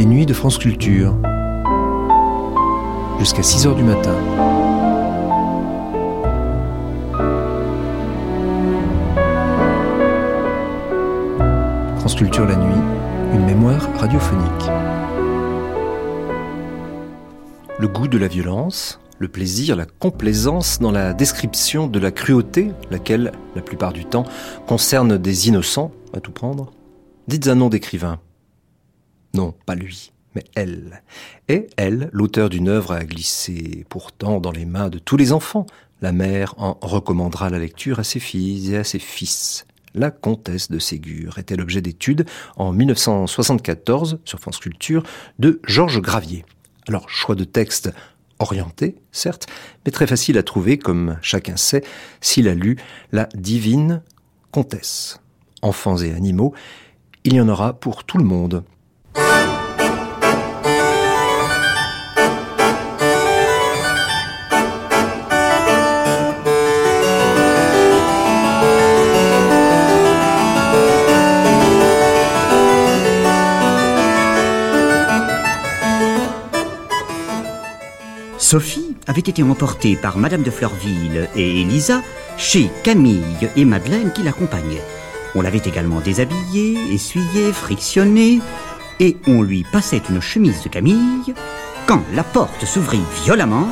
les nuits de France Culture. Jusqu'à 6 heures du matin. France Culture la nuit, une mémoire radiophonique. Le goût de la violence, le plaisir, la complaisance dans la description de la cruauté, laquelle, la plupart du temps, concerne des innocents, à tout prendre Dites un nom d'écrivain. Non, pas lui, mais elle. Et elle, l'auteur d'une œuvre à glisser pourtant dans les mains de tous les enfants. La mère en recommandera la lecture à ses filles et à ses fils. La comtesse de Ségur était l'objet d'études en 1974 sur France Culture de Georges Gravier. Alors, choix de texte orienté, certes, mais très facile à trouver, comme chacun sait, s'il a lu La divine comtesse. Enfants et animaux, il y en aura pour tout le monde. Sophie avait été emportée par Madame de Fleurville et Elisa chez Camille et Madeleine qui l'accompagnaient. On l'avait également déshabillée, essuyée, frictionnée, et on lui passait une chemise de Camille quand la porte s'ouvrit violemment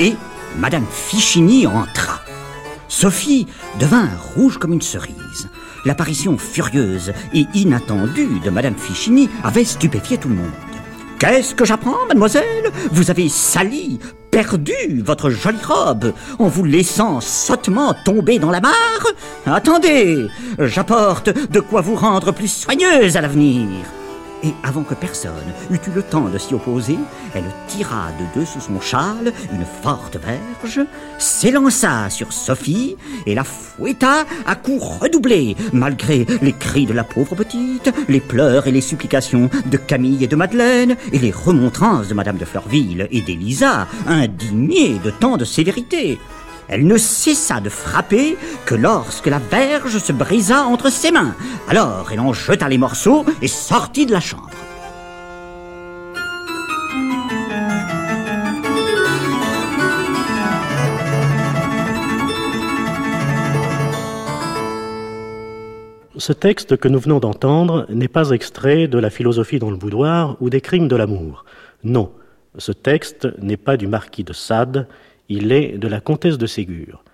et Madame Fichini entra. Sophie devint rouge comme une cerise. L'apparition furieuse et inattendue de Madame Fichini avait stupéfié tout le monde. Qu'est-ce que j'apprends, mademoiselle? Vous avez sali, perdu votre jolie robe en vous laissant sottement tomber dans la mare? Attendez, j'apporte de quoi vous rendre plus soigneuse à l'avenir et avant que personne eût eu le temps de s'y opposer, elle tira de dessous son châle une forte verge, s'élança sur Sophie et la fouetta à coups redoublés, malgré les cris de la pauvre petite, les pleurs et les supplications de Camille et de Madeleine, et les remontrances de Madame de Fleurville et d'Élisa, indignées de tant de sévérité. Elle ne cessa de frapper que lorsque la verge se brisa entre ses mains. Alors elle en jeta les morceaux et sortit de la chambre. Ce texte que nous venons d'entendre n'est pas extrait de la philosophie dans le boudoir ou des crimes de l'amour. Non, ce texte n'est pas du marquis de Sade, il est de la comtesse de Ségur.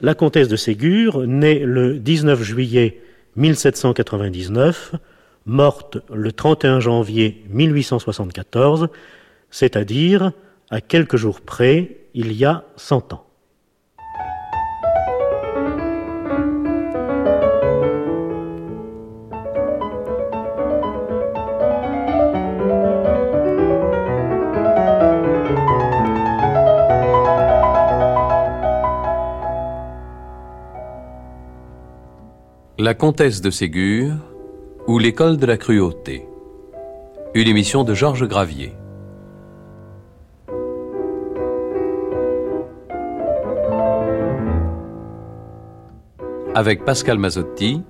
La comtesse de Ségur, née le 19 juillet 1799, morte le 31 janvier 1874, c'est-à-dire à quelques jours près, il y a cent ans. La comtesse de Ségur ou l'école de la cruauté. Une émission de Georges Gravier. Avec Pascal Mazzotti,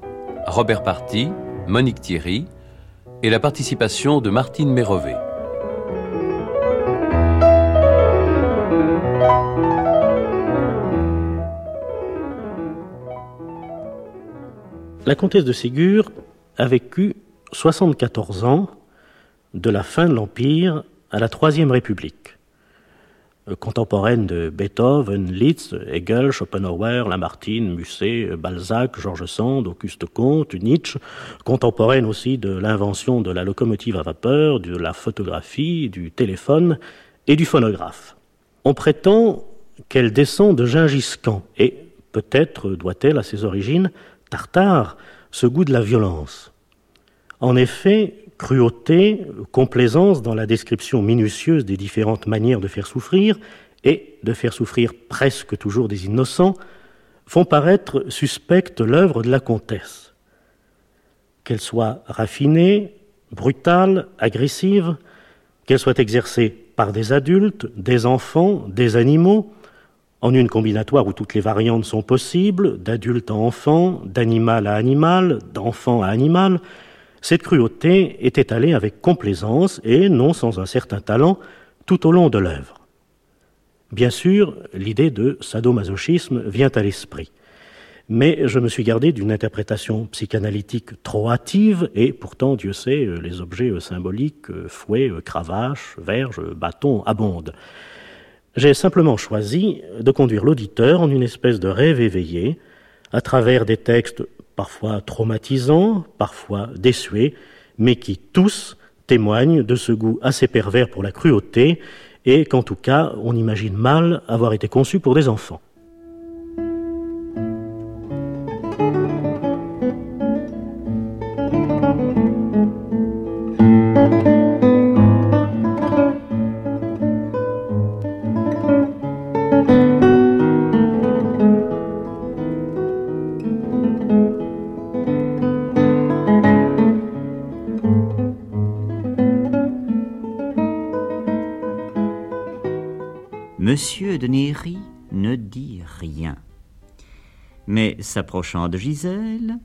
Robert Party, Monique Thierry et la participation de Martine Mérové. La comtesse de Ségur a vécu 74 ans de la fin de l'Empire à la Troisième République. Euh, contemporaine de Beethoven, Liszt, Hegel, Schopenhauer, Lamartine, Musset, Balzac, Georges Sand, Auguste Comte, Nietzsche, contemporaine aussi de l'invention de la locomotive à vapeur, de la photographie, du téléphone et du phonographe. On prétend qu'elle descend de Gingis Khan et peut-être doit-elle à ses origines Tartare ce goût de la violence. En effet, cruauté, complaisance dans la description minutieuse des différentes manières de faire souffrir, et de faire souffrir presque toujours des innocents, font paraître suspecte l'œuvre de la comtesse. Qu'elle soit raffinée, brutale, agressive, qu'elle soit exercée par des adultes, des enfants, des animaux, en une combinatoire où toutes les variantes sont possibles, d'adulte à enfant, d'animal à animal, d'enfant à animal, Cette cruauté est étalée avec complaisance et non sans un certain talent tout au long de l'œuvre. Bien sûr, l'idée de sadomasochisme vient à l'esprit mais je me suis gardé d'une interprétation psychanalytique trop hâtive, et pourtant, Dieu sait, les objets symboliques, fouets, cravaches, verges, bâtons abondent. J'ai simplement choisi de conduire l'auditeur en une espèce de rêve éveillé, à travers des textes parfois traumatisants, parfois désuets, mais qui tous témoignent de ce goût assez pervers pour la cruauté, et qu'en tout cas on imagine mal avoir été conçu pour des enfants. S'approchant de Gisèle,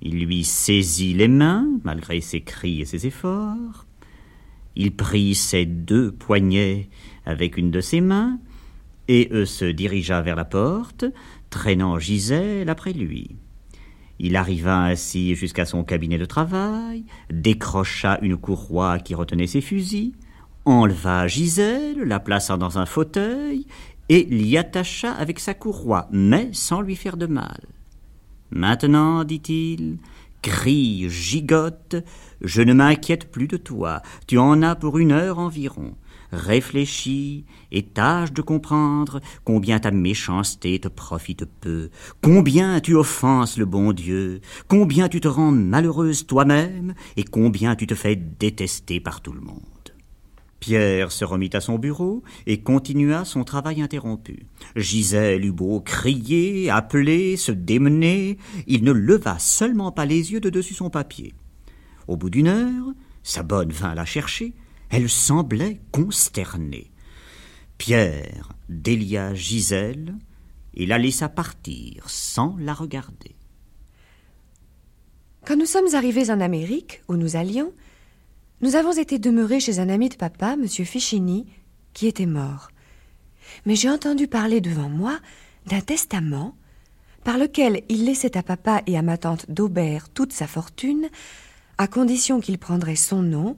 il lui saisit les mains, malgré ses cris et ses efforts. Il prit ses deux poignets avec une de ses mains, et se dirigea vers la porte, traînant Gisèle après lui. Il arriva ainsi jusqu'à son cabinet de travail, décrocha une courroie qui retenait ses fusils, enleva Gisèle, la plaça dans un fauteuil, et l'y attacha avec sa courroie, mais sans lui faire de mal. Maintenant, dit-il, crie, gigote, je ne m'inquiète plus de toi, tu en as pour une heure environ. Réfléchis et tâche de comprendre combien ta méchanceté te profite peu, combien tu offenses le bon Dieu, combien tu te rends malheureuse toi-même et combien tu te fais détester par tout le monde. Pierre se remit à son bureau et continua son travail interrompu. Gisèle eut beau crier, appeler, se démener, il ne leva seulement pas les yeux de dessus son papier. Au bout d'une heure, sa bonne vint la chercher, elle semblait consternée. Pierre délia Gisèle et la laissa partir sans la regarder. Quand nous sommes arrivés en Amérique, où nous allions, nous avons été demeurés chez un ami de papa, M. Fichini, qui était mort. Mais j'ai entendu parler devant moi d'un testament par lequel il laissait à papa et à ma tante d'Aubert toute sa fortune, à condition qu'il prendrait son nom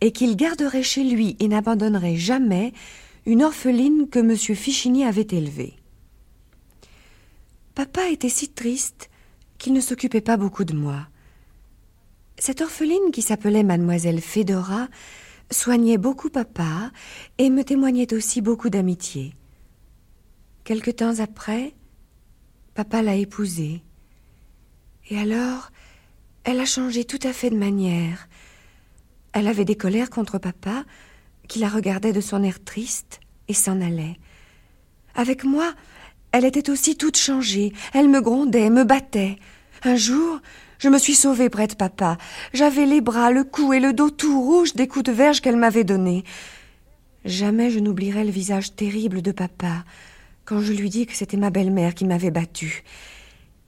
et qu'il garderait chez lui et n'abandonnerait jamais une orpheline que M. Fichini avait élevée. Papa était si triste qu'il ne s'occupait pas beaucoup de moi. Cette orpheline qui s'appelait mademoiselle Fedora soignait beaucoup papa et me témoignait aussi beaucoup d'amitié. Quelque temps après, papa l'a épousée. Et alors, elle a changé tout à fait de manière. Elle avait des colères contre papa, qui la regardait de son air triste et s'en allait. Avec moi, elle était aussi toute changée. Elle me grondait, me battait. Un jour, je me suis sauvée près de papa. J'avais les bras, le cou et le dos tout rouges des coups de verge qu'elle m'avait donnés. Jamais je n'oublierai le visage terrible de papa quand je lui dis que c'était ma belle-mère qui m'avait battue.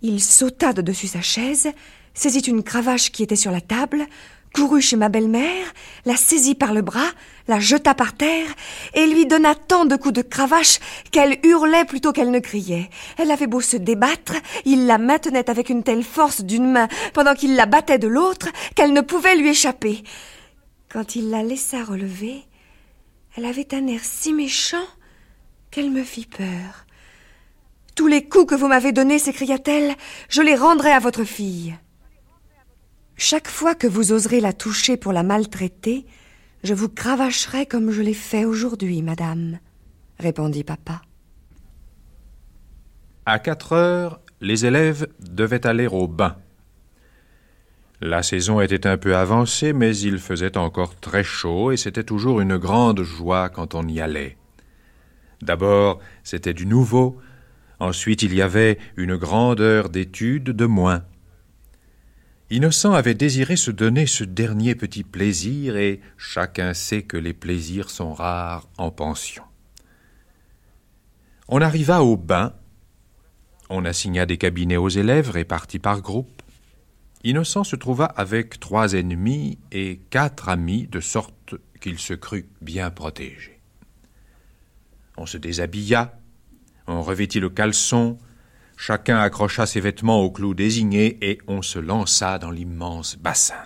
Il sauta de dessus sa chaise, saisit une cravache qui était sur la table, courut chez ma belle-mère, la saisit par le bras, la jeta par terre, et lui donna tant de coups de cravache qu'elle hurlait plutôt qu'elle ne criait. Elle avait beau se débattre, il la maintenait avec une telle force d'une main pendant qu'il la battait de l'autre qu'elle ne pouvait lui échapper. Quand il la laissa relever, elle avait un air si méchant qu'elle me fit peur. Tous les coups que vous m'avez donnés, s'écria-t-elle, je les rendrai à votre fille. Chaque fois que vous oserez la toucher pour la maltraiter, je vous cravacherai comme je l'ai fait aujourd'hui, madame, répondit papa. À quatre heures, les élèves devaient aller au bain. La saison était un peu avancée, mais il faisait encore très chaud et c'était toujours une grande joie quand on y allait. D'abord, c'était du nouveau, ensuite il y avait une grande heure d'étude de moins. Innocent avait désiré se donner ce dernier petit plaisir, et chacun sait que les plaisirs sont rares en pension. On arriva au bain, on assigna des cabinets aux élèves répartis par groupe. Innocent se trouva avec trois ennemis et quatre amis, de sorte qu'il se crut bien protégé. On se déshabilla, on revêtit le caleçon, chacun accrocha ses vêtements au clou désigné et on se lança dans l'immense bassin.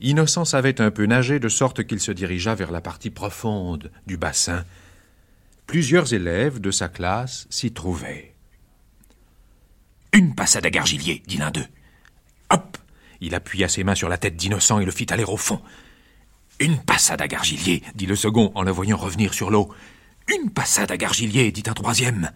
Innocent savait un peu nager, de sorte qu'il se dirigea vers la partie profonde du bassin. Plusieurs élèves de sa classe s'y trouvaient. Une passade à Gargillier, dit l'un d'eux. Hop Il appuya ses mains sur la tête d'Innocent et le fit aller au fond. Une passade à Gargillier, dit le second en le voyant revenir sur l'eau. Une passade à Gargillier, dit un troisième.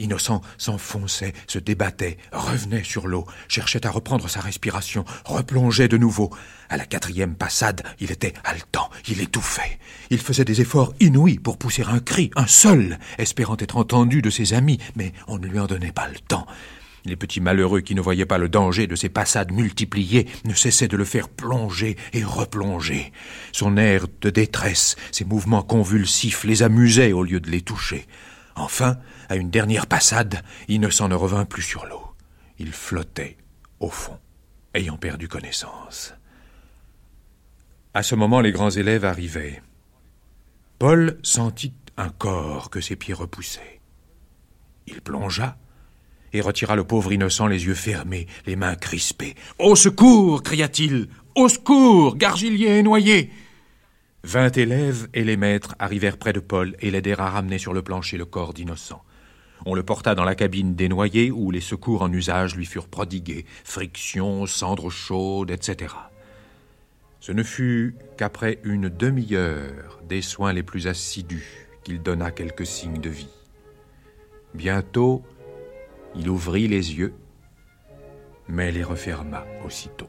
Innocent s'enfonçait, se débattait, revenait sur l'eau, cherchait à reprendre sa respiration, replongeait de nouveau. À la quatrième passade, il était haletant, il étouffait. Il faisait des efforts inouïs pour pousser un cri, un seul, espérant être entendu de ses amis, mais on ne lui en donnait pas le temps. Les petits malheureux qui ne voyaient pas le danger de ces passades multipliées ne cessaient de le faire plonger et replonger. Son air de détresse, ses mouvements convulsifs les amusaient au lieu de les toucher. Enfin, à une dernière passade, Innocent ne revint plus sur l'eau. Il flottait au fond, ayant perdu connaissance. À ce moment, les grands élèves arrivaient. Paul sentit un corps que ses pieds repoussaient. Il plongea et retira le pauvre innocent les yeux fermés, les mains crispées. Au secours cria-t-il. Au secours Gargillier est noyé Vingt élèves et les maîtres arrivèrent près de Paul et l'aidèrent à ramener sur le plancher le corps d'innocent. On le porta dans la cabine des noyés où les secours en usage lui furent prodigués, friction, cendres chaudes, etc. Ce ne fut qu'après une demi-heure des soins les plus assidus qu'il donna quelques signes de vie. Bientôt, il ouvrit les yeux, mais les referma aussitôt.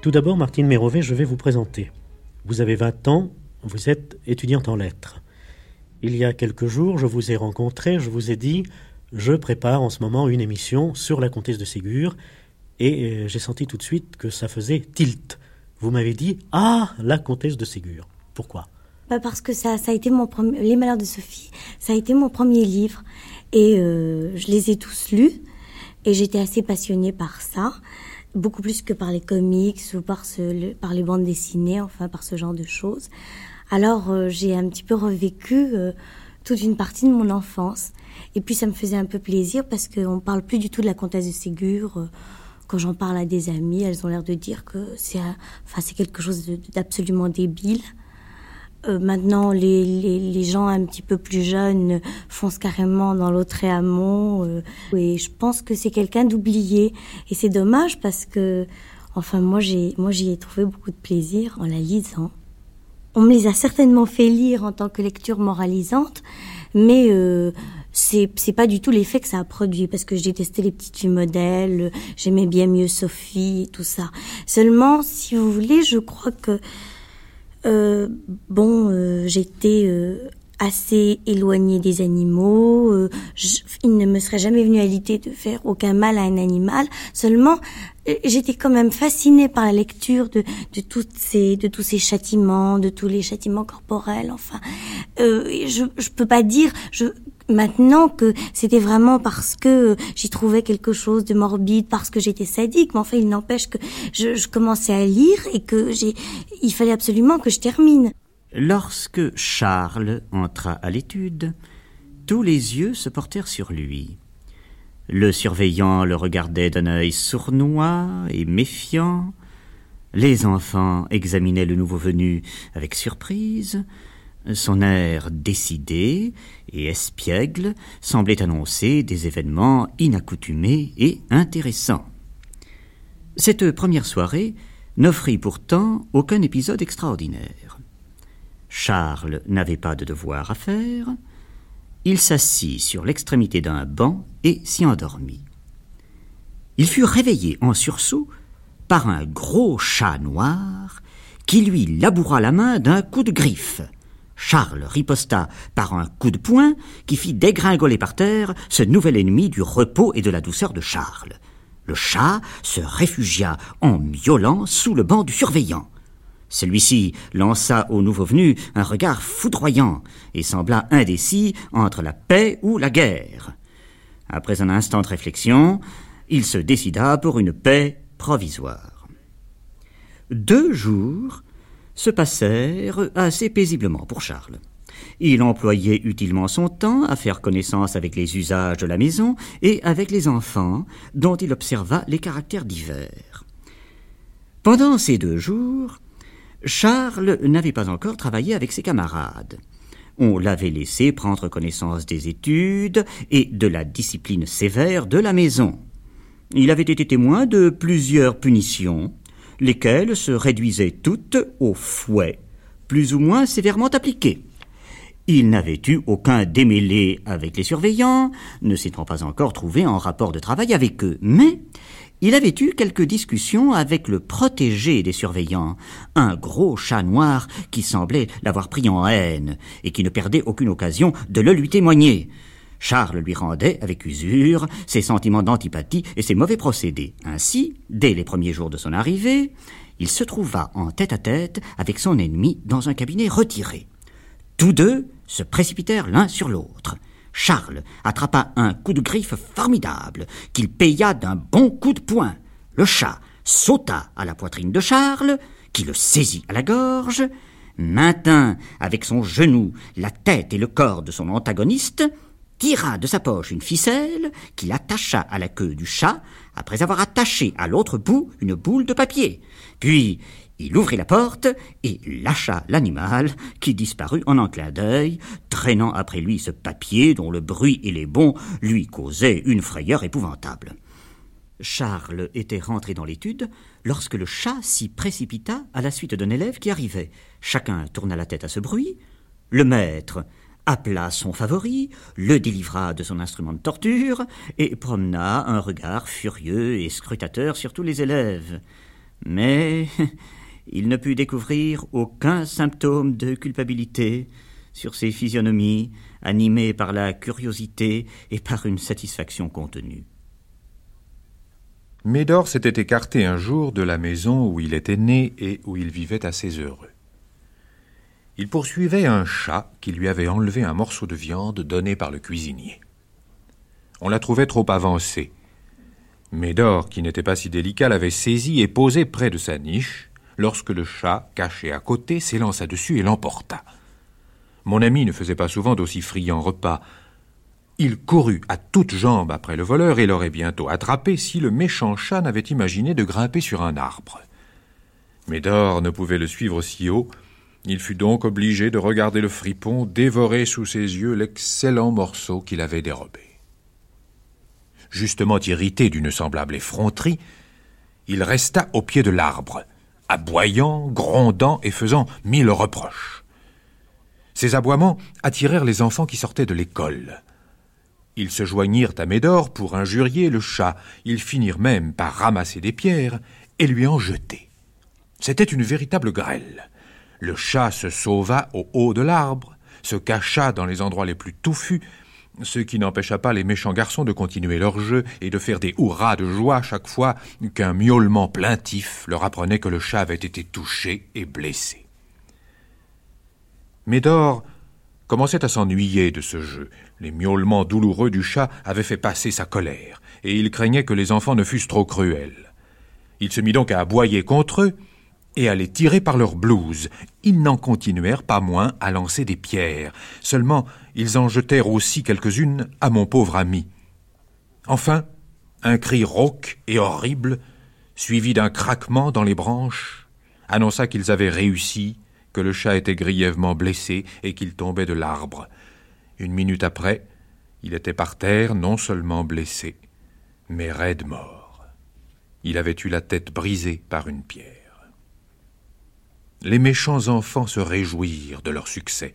Tout d'abord, Martine Mérové, je vais vous présenter. Vous avez 20 ans, vous êtes étudiante en lettres. Il y a quelques jours, je vous ai rencontré, je vous ai dit, je prépare en ce moment une émission sur la comtesse de Ségur, et euh, j'ai senti tout de suite que ça faisait tilt. Vous m'avez dit, ah, la comtesse de Ségur. Pourquoi? Bah Parce que ça, ça a été mon premier, Les Malheurs de Sophie, ça a été mon premier livre, et euh, je les ai tous lus, et j'étais assez passionnée par ça beaucoup plus que par les comics ou par, les bandes dessinées, enfin par ce genre de choses. Alors euh, j'ai un petit peu revécu euh, toute une partie de mon enfance. Et puis ça me faisait un peu plaisir parce qu'on parle plus du tout de la comtesse de Ségur. Euh, quand j'en parle à des amis, elles ont l'air de dire que c'est enfin, quelque chose d'absolument débile. Euh, maintenant, les, les, les, gens un petit peu plus jeunes foncent carrément dans l'autre et amont. Euh, et je pense que c'est quelqu'un d'oublié. Et c'est dommage parce que, enfin, moi, j'ai, moi, j'y ai trouvé beaucoup de plaisir en la lisant. On me les a certainement fait lire en tant que lecture moralisante, mais euh, c'est c'est pas du tout l'effet que ça a produit parce que j'ai testé les petites filles modèles, j'aimais bien mieux Sophie et tout ça. Seulement, si vous voulez, je crois que euh, bon, euh, j'étais euh, assez éloignée des animaux. il ne me serait jamais venu à l'idée de faire aucun mal à un animal. Seulement, j'étais quand même fascinée par la lecture de, de toutes ces, de tous ces châtiments, de tous les châtiments corporels. Enfin, je, je peux pas dire. Je, maintenant que c'était vraiment parce que j'y trouvais quelque chose de morbide, parce que j'étais sadique. Mais enfin, il n'empêche que je, je, commençais à lire et que j'ai, il fallait absolument que je termine. Lorsque Charles entra à l'étude, tous les yeux se portèrent sur lui. Le surveillant le regardait d'un œil sournois et méfiant. Les enfants examinaient le nouveau venu avec surprise. Son air décidé et espiègle semblait annoncer des événements inaccoutumés et intéressants. Cette première soirée n'offrit pourtant aucun épisode extraordinaire. Charles n'avait pas de devoir à faire, il s'assit sur l'extrémité d'un banc et s'y endormit. Il fut réveillé en sursaut par un gros chat noir qui lui laboura la main d'un coup de griffe. Charles riposta par un coup de poing qui fit dégringoler par terre ce nouvel ennemi du repos et de la douceur de Charles. Le chat se réfugia en miaulant sous le banc du surveillant. Celui-ci lança au nouveau venu un regard foudroyant et sembla indécis entre la paix ou la guerre. Après un instant de réflexion, il se décida pour une paix provisoire. Deux jours se passèrent assez paisiblement pour Charles. Il employait utilement son temps à faire connaissance avec les usages de la maison et avec les enfants, dont il observa les caractères divers. Pendant ces deux jours, Charles n'avait pas encore travaillé avec ses camarades. On l'avait laissé prendre connaissance des études et de la discipline sévère de la maison. Il avait été témoin de plusieurs punitions, lesquelles se réduisaient toutes au fouet, plus ou moins sévèrement appliqué. Il n'avait eu aucun démêlé avec les surveillants, ne s'étant pas encore trouvé en rapport de travail avec eux, mais il avait eu quelques discussions avec le protégé des surveillants, un gros chat noir qui semblait l'avoir pris en haine et qui ne perdait aucune occasion de le lui témoigner. Charles lui rendait, avec usure, ses sentiments d'antipathie et ses mauvais procédés. Ainsi, dès les premiers jours de son arrivée, il se trouva en tête à tête avec son ennemi dans un cabinet retiré. Tous deux se précipitèrent l'un sur l'autre. Charles attrapa un coup de griffe formidable, qu'il paya d'un bon coup de poing. Le chat sauta à la poitrine de Charles, qui le saisit à la gorge, maintint avec son genou la tête et le corps de son antagoniste, tira de sa poche une ficelle qu'il attacha à la queue du chat, après avoir attaché à l'autre bout une boule de papier. Puis il ouvrit la porte et lâcha l'animal, qui disparut en un clin d'œil, traînant après lui ce papier dont le bruit et les bons lui causaient une frayeur épouvantable. Charles était rentré dans l'étude lorsque le chat s'y précipita à la suite d'un élève qui arrivait. Chacun tourna la tête à ce bruit. Le maître appela son favori, le délivra de son instrument de torture et promena un regard furieux et scrutateur sur tous les élèves. Mais il ne put découvrir aucun symptôme de culpabilité sur ces physionomies animées par la curiosité et par une satisfaction contenue. Médor s'était écarté un jour de la maison où il était né et où il vivait assez heureux. Il poursuivait un chat qui lui avait enlevé un morceau de viande donné par le cuisinier. On la trouvait trop avancée. Médor, qui n'était pas si délicat, l'avait saisie et posée près de sa niche, lorsque le chat, caché à côté, s'élança dessus et l'emporta. Mon ami ne faisait pas souvent d'aussi friands repas. Il courut à toutes jambes après le voleur et l'aurait bientôt attrapé si le méchant chat n'avait imaginé de grimper sur un arbre. Médor ne pouvait le suivre si haut il fut donc obligé de regarder le fripon dévorer sous ses yeux l'excellent morceau qu'il avait dérobé. Justement irrité d'une semblable effronterie, il resta au pied de l'arbre, aboyant, grondant et faisant mille reproches. Ces aboiements attirèrent les enfants qui sortaient de l'école. Ils se joignirent à Médor pour injurier le chat. Ils finirent même par ramasser des pierres et lui en jeter. C'était une véritable grêle. Le chat se sauva au haut de l'arbre, se cacha dans les endroits les plus touffus, ce qui n'empêcha pas les méchants garçons de continuer leur jeu et de faire des hurrahs de joie chaque fois qu'un miaulement plaintif leur apprenait que le chat avait été touché et blessé. Médor commençait à s'ennuyer de ce jeu. Les miaulements douloureux du chat avaient fait passer sa colère, et il craignait que les enfants ne fussent trop cruels. Il se mit donc à aboyer contre eux, et à les tirer par leurs blouses. Ils n'en continuèrent pas moins à lancer des pierres. Seulement, ils en jetèrent aussi quelques-unes à mon pauvre ami. Enfin, un cri rauque et horrible, suivi d'un craquement dans les branches, annonça qu'ils avaient réussi, que le chat était grièvement blessé et qu'il tombait de l'arbre. Une minute après, il était par terre, non seulement blessé, mais raide mort. Il avait eu la tête brisée par une pierre. Les méchants enfants se réjouirent de leur succès.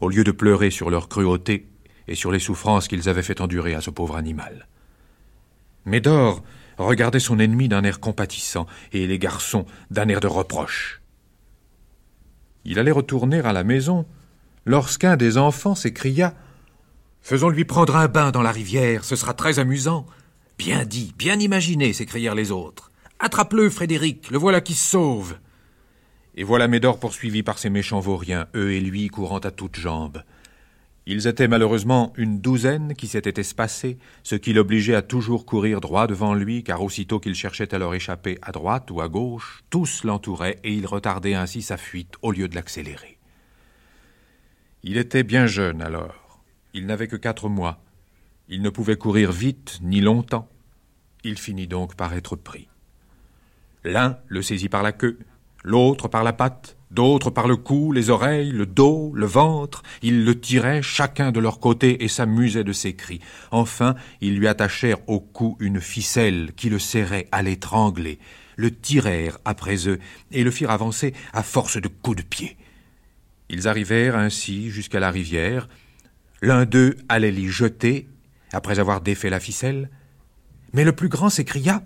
Au lieu de pleurer sur leur cruauté, et sur les souffrances qu'ils avaient fait endurer à ce pauvre animal. Médor regardait son ennemi d'un air compatissant et les garçons d'un air de reproche. Il allait retourner à la maison lorsqu'un des enfants s'écria Faisons-lui prendre un bain dans la rivière, ce sera très amusant. Bien dit, bien imaginé, s'écrièrent les autres. Attrape-le, Frédéric, le voilà qui se sauve. Et voilà Médor poursuivi par ces méchants vauriens, eux et lui courant à toutes jambes. Ils étaient malheureusement une douzaine qui s'étaient espacés, ce qui l'obligeait à toujours courir droit devant lui, car aussitôt qu'il cherchait à leur échapper à droite ou à gauche, tous l'entouraient et il retardait ainsi sa fuite au lieu de l'accélérer. Il était bien jeune alors. Il n'avait que quatre mois. Il ne pouvait courir vite ni longtemps. Il finit donc par être pris. L'un le saisit par la queue, l'autre par la patte, d'autres par le cou, les oreilles, le dos, le ventre, ils le tiraient chacun de leur côté et s'amusaient de ses cris. Enfin, ils lui attachèrent au cou une ficelle qui le serrait à l'étrangler, le tirèrent après eux et le firent avancer à force de coups de pied. Ils arrivèrent ainsi jusqu'à la rivière. L'un d'eux allait l'y jeter, après avoir défait la ficelle. Mais le plus grand s'écria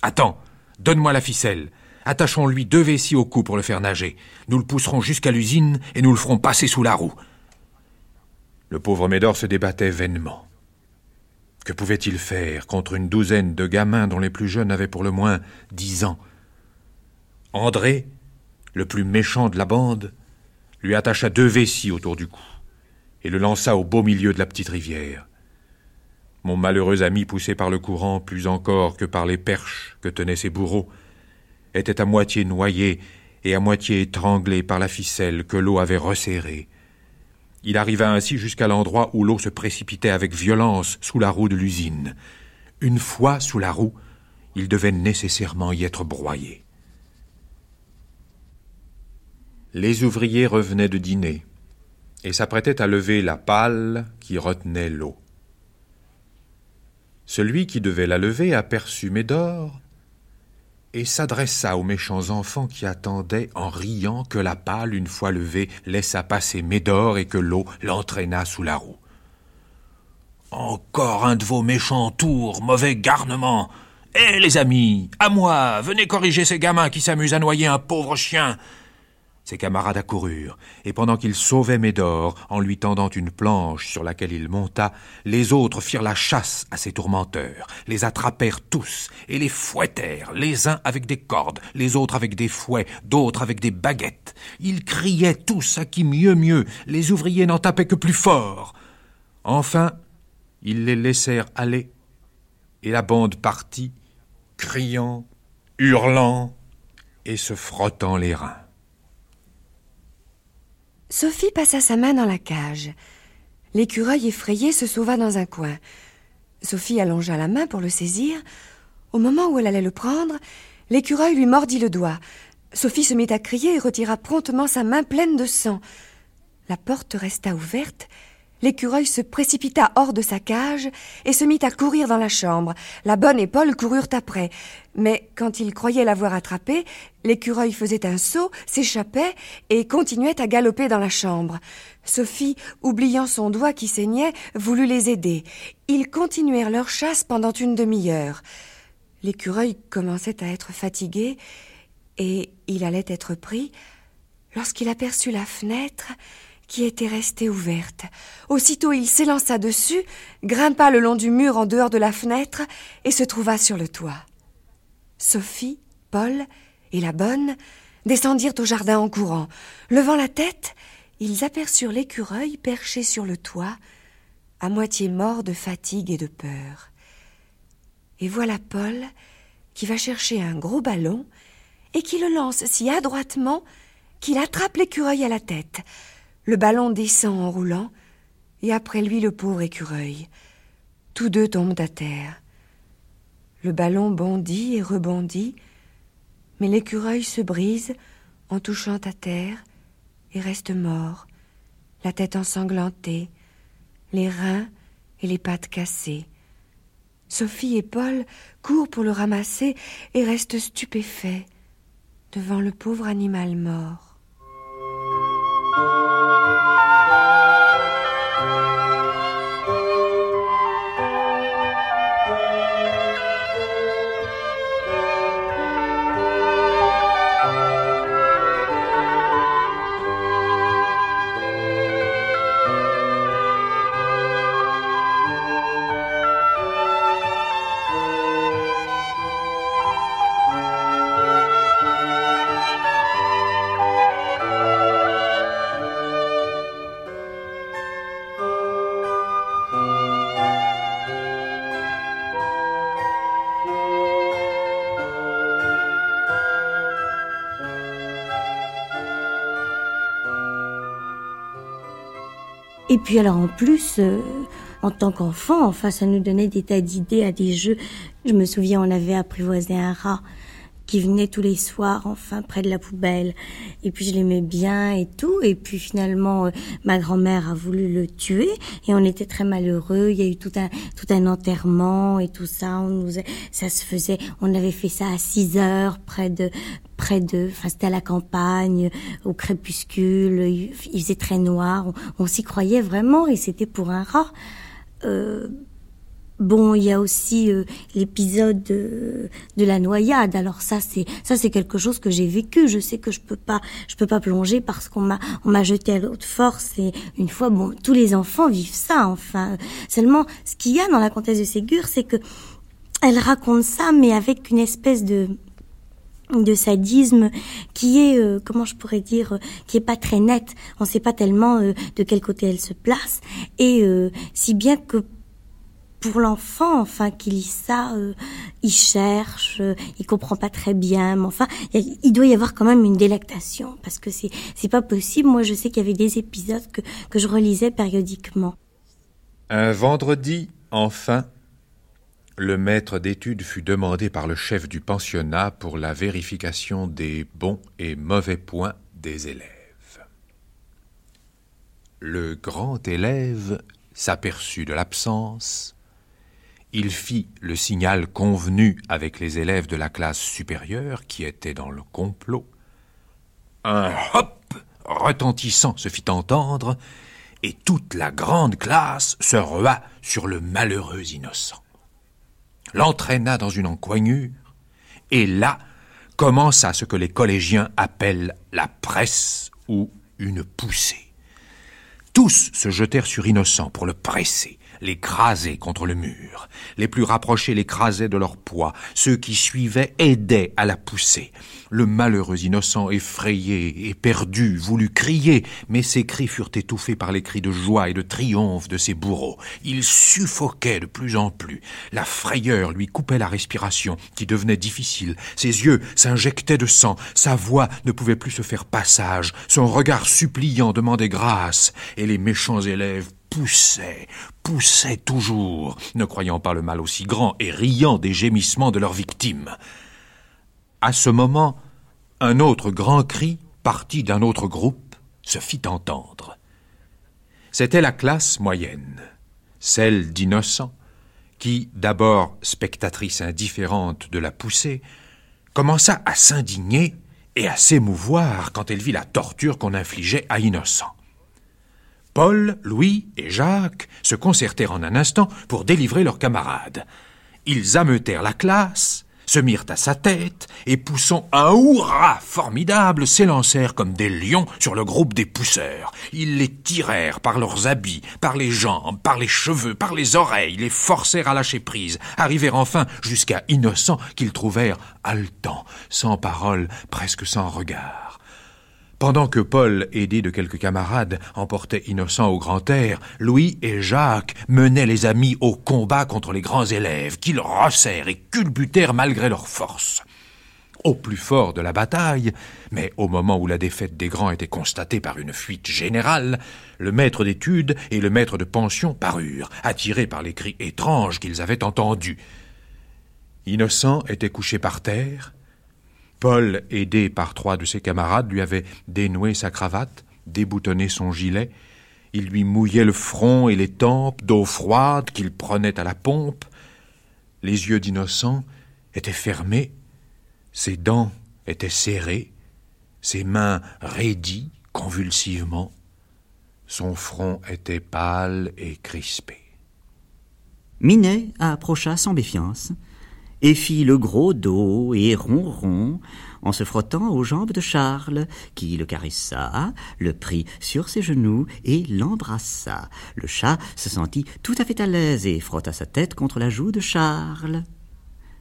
Attends, donne-moi la ficelle. Attachons-lui deux vessies au cou pour le faire nager. Nous le pousserons jusqu'à l'usine et nous le ferons passer sous la roue. Le pauvre Médor se débattait vainement. Que pouvait-il faire contre une douzaine de gamins dont les plus jeunes avaient pour le moins dix ans? André, le plus méchant de la bande, lui attacha deux vessies autour du cou et le lança au beau milieu de la petite rivière. Mon malheureux ami, poussé par le courant plus encore que par les perches que tenaient ses bourreaux, était à moitié noyé et à moitié étranglé par la ficelle que l'eau avait resserrée. Il arriva ainsi jusqu'à l'endroit où l'eau se précipitait avec violence sous la roue de l'usine. Une fois sous la roue, il devait nécessairement y être broyé. Les ouvriers revenaient de dîner et s'apprêtaient à lever la pale qui retenait l'eau. Celui qui devait la lever aperçut Médor et s'adressa aux méchants enfants qui attendaient en riant que la pale, une fois levée, laissa passer Médor et que l'eau l'entraîna sous la roue. Encore un de vos méchants tours, mauvais garnement. Eh les amis, à moi, venez corriger ces gamins qui s'amusent à noyer un pauvre chien. Ses camarades accoururent, et pendant qu'il sauvait Médor en lui tendant une planche sur laquelle il monta, les autres firent la chasse à ses tourmenteurs, les attrapèrent tous, et les fouettèrent, les uns avec des cordes, les autres avec des fouets, d'autres avec des baguettes. Ils criaient tous à qui mieux mieux, les ouvriers n'en tapaient que plus fort. Enfin, ils les laissèrent aller, et la bande partit, criant, hurlant et se frottant les reins. Sophie passa sa main dans la cage. L'écureuil effrayé se sauva dans un coin. Sophie allongea la main pour le saisir. Au moment où elle allait le prendre, l'écureuil lui mordit le doigt. Sophie se mit à crier et retira promptement sa main pleine de sang. La porte resta ouverte L'écureuil se précipita hors de sa cage et se mit à courir dans la chambre. La bonne et Paul coururent après. Mais quand ils croyaient l'avoir attrapé, l'écureuil faisait un saut, s'échappait et continuait à galoper dans la chambre. Sophie, oubliant son doigt qui saignait, voulut les aider. Ils continuèrent leur chasse pendant une demi-heure. L'écureuil commençait à être fatigué et il allait être pris lorsqu'il aperçut la fenêtre qui était restée ouverte. Aussitôt il s'élança dessus, grimpa le long du mur en dehors de la fenêtre et se trouva sur le toit. Sophie, Paul et la bonne descendirent au jardin en courant. Levant la tête, ils aperçurent l'écureuil perché sur le toit, à moitié mort de fatigue et de peur. Et voilà Paul qui va chercher un gros ballon et qui le lance si adroitement qu'il attrape l'écureuil à la tête. Le ballon descend en roulant, et après lui le pauvre écureuil. Tous deux tombent à terre. Le ballon bondit et rebondit, mais l'écureuil se brise en touchant à terre et reste mort, la tête ensanglantée, les reins et les pattes cassées. Sophie et Paul courent pour le ramasser et restent stupéfaits devant le pauvre animal mort. Et puis alors en plus, euh, en tant qu'enfant, enfin, ça nous donnait des tas d'idées à des jeux. Je me souviens, on avait apprivoisé un rat qui venait tous les soirs, enfin, près de la poubelle. Et puis je l'aimais bien et tout. Et puis finalement, euh, ma grand-mère a voulu le tuer et on était très malheureux. Il y a eu tout un tout un enterrement et tout ça. On nous, ça se faisait. On avait fait ça à 6 heures près de près de, enfin c'était à la campagne, au crépuscule, il, faisait très noir, on, on s'y croyait vraiment et c'était pour un rat. Euh, Bon, il y a aussi euh, l'épisode de, de, la noyade. Alors ça, c'est ça, c'est quelque chose que j'ai vécu. Je sais que je peux pas, je peux pas plonger parce qu'on m'a, on m'a jeté à l'autre force. Et une fois, bon, tous les enfants vivent ça. Enfin, seulement, ce qu'il y a dans la comtesse de Ségur, c'est que elle raconte ça, mais avec une espèce de de sadisme qui est euh, comment je pourrais dire euh, qui est pas très net on sait pas tellement de quel côté elle se place et si bien que pour l'enfant, enfin, qui lit ça, euh, il cherche, euh, il comprend pas très bien, mais enfin, il doit y avoir quand même une délectation parce que c'est c'est pas possible. Moi, je sais qu'il y avait des épisodes que que je relisais périodiquement. Un vendredi, enfin, le maître d'études fut demandé par le chef du pensionnat pour la vérification des bons et mauvais points des élèves. Le grand élève s'aperçut de l'absence il fit le signal convenu avec les élèves de la classe supérieure qui étaient dans le complot. Un hop retentissant se fit entendre, et toute la grande classe se rua sur le malheureux innocent. L'entraîna dans une encoignure, et là commença ce que les collégiens appellent la presse ou une poussée. Tous se jetèrent sur Innocent pour le presser, l'écraser contre le mur. Les plus rapprochés l'écrasaient de leur poids. Ceux qui suivaient aidaient à la pousser. Le malheureux innocent, effrayé et perdu, voulut crier, mais ses cris furent étouffés par les cris de joie et de triomphe de ses bourreaux. Il suffoquait de plus en plus. La frayeur lui coupait la respiration, qui devenait difficile. Ses yeux s'injectaient de sang. Sa voix ne pouvait plus se faire passage. Son regard suppliant demandait grâce. Et les méchants élèves poussaient, poussaient toujours, ne croyant pas le mal aussi grand et riant des gémissements de leurs victimes. À ce moment, un autre grand cri, parti d'un autre groupe, se fit entendre. C'était la classe moyenne, celle d'innocents, qui, d'abord spectatrice indifférente de la poussée, commença à s'indigner et à s'émouvoir quand elle vit la torture qu'on infligeait à Innocent. Paul, Louis et Jacques se concertèrent en un instant pour délivrer leurs camarades. Ils ameutèrent la classe, se mirent à sa tête, et poussant un hurrah formidable, s'élancèrent comme des lions sur le groupe des pousseurs. Ils les tirèrent par leurs habits, par les jambes, par les cheveux, par les oreilles, les forcèrent à lâcher prise, arrivèrent enfin jusqu'à Innocent qu'ils trouvèrent haletant, sans parole, presque sans regard. Pendant que Paul, aidé de quelques camarades, emportait Innocent au grand air, Louis et Jacques menaient les amis au combat contre les grands élèves, qu'ils rossèrent et culbutèrent malgré leur force. Au plus fort de la bataille, mais au moment où la défaite des grands était constatée par une fuite générale, le maître d'études et le maître de pension parurent, attirés par les cris étranges qu'ils avaient entendus. Innocent était couché par terre, Paul, aidé par trois de ses camarades, lui avait dénoué sa cravate, déboutonné son gilet. Il lui mouillait le front et les tempes d'eau froide qu'il prenait à la pompe. Les yeux d'innocent étaient fermés, ses dents étaient serrées, ses mains raidies convulsivement. Son front était pâle et crispé. Minet approcha sans méfiance et fit le gros dos et ronron en se frottant aux jambes de Charles, qui le caressa, le prit sur ses genoux et l'embrassa. Le chat se sentit tout à fait à l'aise et frotta sa tête contre la joue de Charles.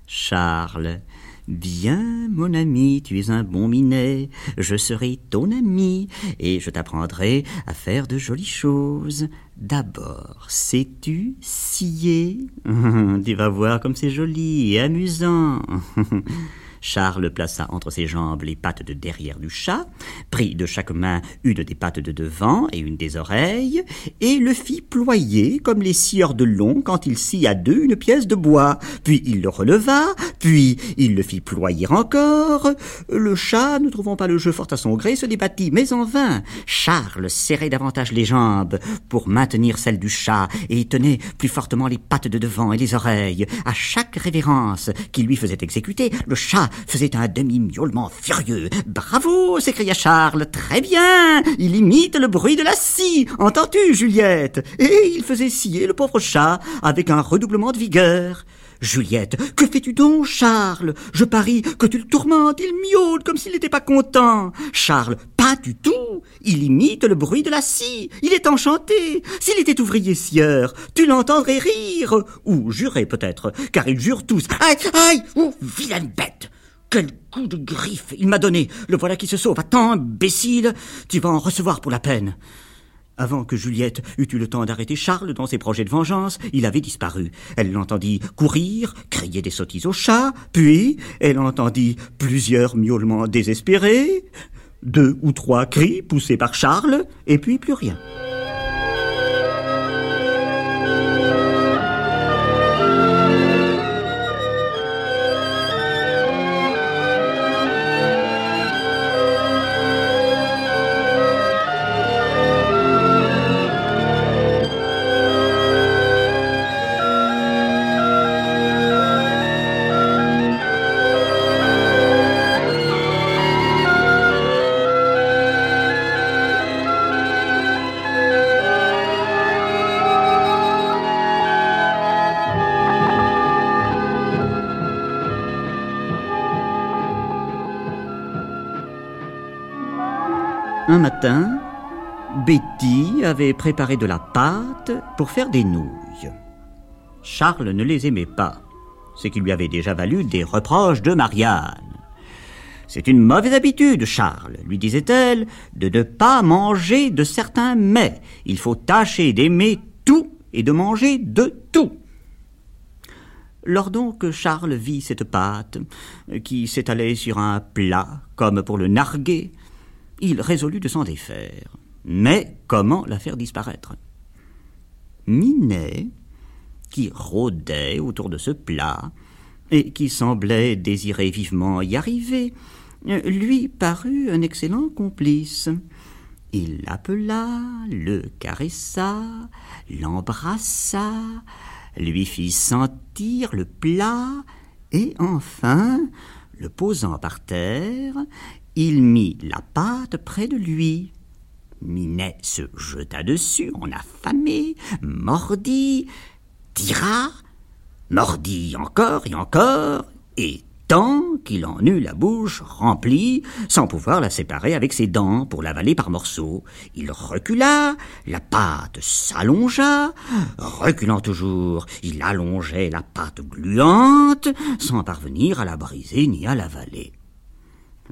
Charles Bien, mon ami, tu es un bon minet, je serai ton ami, et je t'apprendrai à faire de jolies choses. D'abord, sais-tu scier? Tu vas voir comme c'est joli et amusant. Charles plaça entre ses jambes les pattes de derrière du chat, prit de chaque main une des pattes de devant et une des oreilles, et le fit ployer comme les scieurs de long quand il scie à deux une pièce de bois. Puis il le releva, puis il le fit ployer encore. Le chat, ne trouvant pas le jeu fort à son gré, se débattit, mais en vain. Charles serrait davantage les jambes pour maintenir celles du chat et tenait plus fortement les pattes de devant et les oreilles. À chaque révérence qu'il lui faisait exécuter, le chat faisait un demi-miaulement furieux. Bravo s'écria Charles. Très bien. Il imite le bruit de la scie. Entends-tu, Juliette? Et il faisait scier le pauvre chat avec un redoublement de vigueur. Juliette, que fais-tu donc, Charles? Je parie que tu le tourmentes, il miaule comme s'il n'était pas content. Charles, pas du tout. Il imite le bruit de la scie. Il est enchanté. S'il était ouvrier sieur, tu l'entendrais rire. Ou jurer peut-être, car ils jurent tous. Aïe, aïe, oh, vilaine bête quel coup de griffe il m'a donné. Le voilà qui se sauve. Attends, imbécile, tu vas en recevoir pour la peine. Avant que Juliette eût eu le temps d'arrêter Charles dans ses projets de vengeance, il avait disparu. Elle l'entendit courir, crier des sottises au chat, puis elle entendit plusieurs miaulements désespérés, deux ou trois cris poussés par Charles, et puis plus rien. Betty avait préparé de la pâte pour faire des nouilles. Charles ne les aimait pas, ce qui lui avait déjà valu des reproches de Marianne. C'est une mauvaise habitude, Charles, lui disait-elle, de ne pas manger de certains mets. Il faut tâcher d'aimer tout et de manger de tout. Lors donc Charles vit cette pâte, qui s'étalait sur un plat, comme pour le narguer, il résolut de s'en défaire. Mais comment la faire disparaître? Minet, qui rôdait autour de ce plat, et qui semblait désirer vivement y arriver, lui parut un excellent complice. Il l'appela, le caressa, l'embrassa, lui fit sentir le plat, et enfin, le posant par terre, il mit la pâte près de lui. Minet se jeta dessus, en affamé, mordit, tira, mordit encore et encore, et tant qu'il en eut la bouche remplie, sans pouvoir la séparer avec ses dents pour l'avaler par morceaux. Il recula, la pâte s'allongea, reculant toujours, il allongeait la pâte gluante, sans parvenir à la briser ni à l'avaler.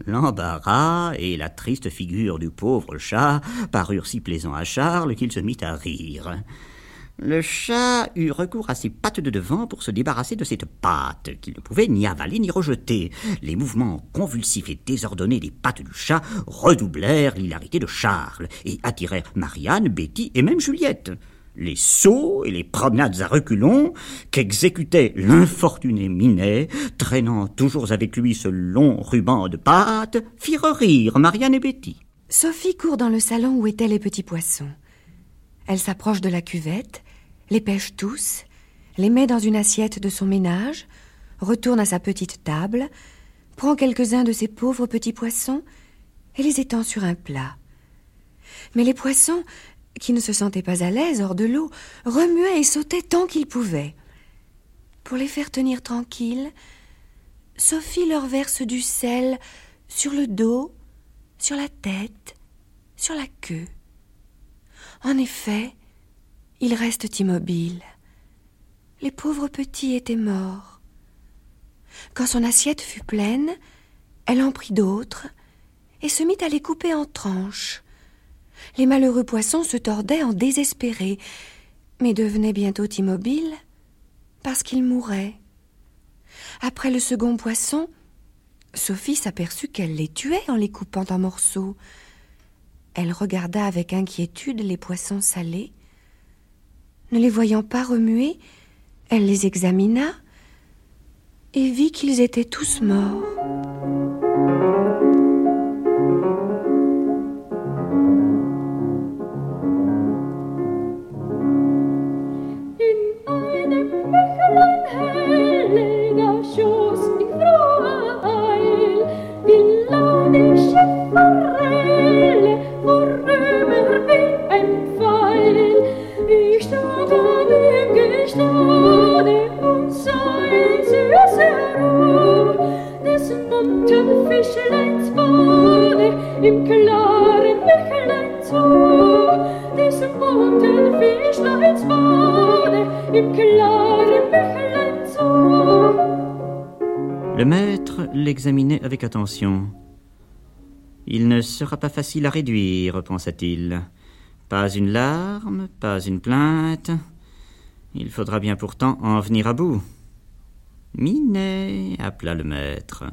L'embarras et la triste figure du pauvre chat parurent si plaisants à Charles qu'il se mit à rire. Le chat eut recours à ses pattes de devant pour se débarrasser de cette pâte qu'il ne pouvait ni avaler ni rejeter. Les mouvements convulsifs et désordonnés des pattes du chat redoublèrent l'hilarité de Charles et attirèrent Marianne, Betty et même Juliette les sauts et les promenades à reculons qu'exécutait l'infortuné Minet, traînant toujours avec lui ce long ruban de pâte, firent rire Marianne et Betty. Sophie court dans le salon où étaient les petits poissons. Elle s'approche de la cuvette, les pêche tous, les met dans une assiette de son ménage, retourne à sa petite table, prend quelques-uns de ces pauvres petits poissons et les étend sur un plat. Mais les poissons qui ne se sentaient pas à l'aise hors de l'eau, remuaient et sautaient tant qu'ils pouvaient. Pour les faire tenir tranquilles, Sophie leur verse du sel sur le dos, sur la tête, sur la queue. En effet, ils restent immobiles. Les pauvres petits étaient morts. Quand son assiette fut pleine, elle en prit d'autres et se mit à les couper en tranches les malheureux poissons se tordaient en désespérés, mais devenaient bientôt immobiles parce qu'ils mouraient. Après le second poisson, Sophie s'aperçut qu'elle les tuait en les coupant en morceaux. Elle regarda avec inquiétude les poissons salés. Ne les voyant pas remuer, elle les examina et vit qu'ils étaient tous morts. Le maître l'examinait avec attention. Il ne sera pas facile à réduire, pensa-t-il. Pas une larme, pas une plainte. Il faudra bien pourtant en venir à bout. Minet, appela le maître.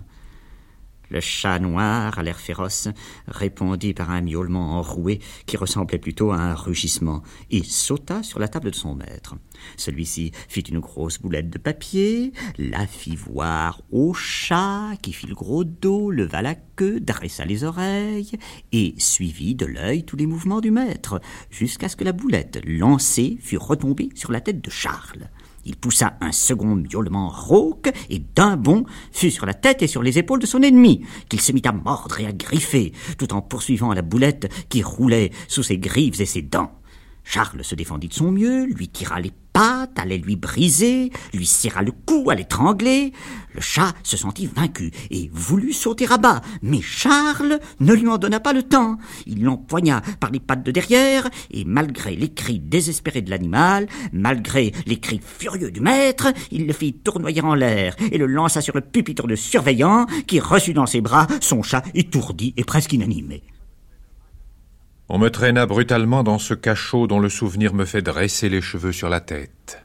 Le chat noir, à l'air féroce, répondit par un miaulement enroué qui ressemblait plutôt à un rugissement, et sauta sur la table de son maître. Celui-ci fit une grosse boulette de papier, la fit voir au chat, qui fit le gros dos, leva la queue, dressa les oreilles, et suivit de l'œil tous les mouvements du maître, jusqu'à ce que la boulette lancée fût retombée sur la tête de Charles. Il poussa un second miaulement rauque et d'un bond fut sur la tête et sur les épaules de son ennemi, qu'il se mit à mordre et à griffer, tout en poursuivant la boulette qui roulait sous ses griffes et ses dents. Charles se défendit de son mieux, lui tira les pattes, allait lui briser, lui serra le cou à l'étrangler. Le chat se sentit vaincu et voulut sauter à bas, mais Charles ne lui en donna pas le temps. Il l'empoigna par les pattes de derrière, et malgré les cris désespérés de l'animal, malgré les cris furieux du maître, il le fit tournoyer en l'air et le lança sur le pupitre de surveillant, qui reçut dans ses bras son chat étourdi et presque inanimé. On me traîna brutalement dans ce cachot dont le souvenir me fait dresser les cheveux sur la tête.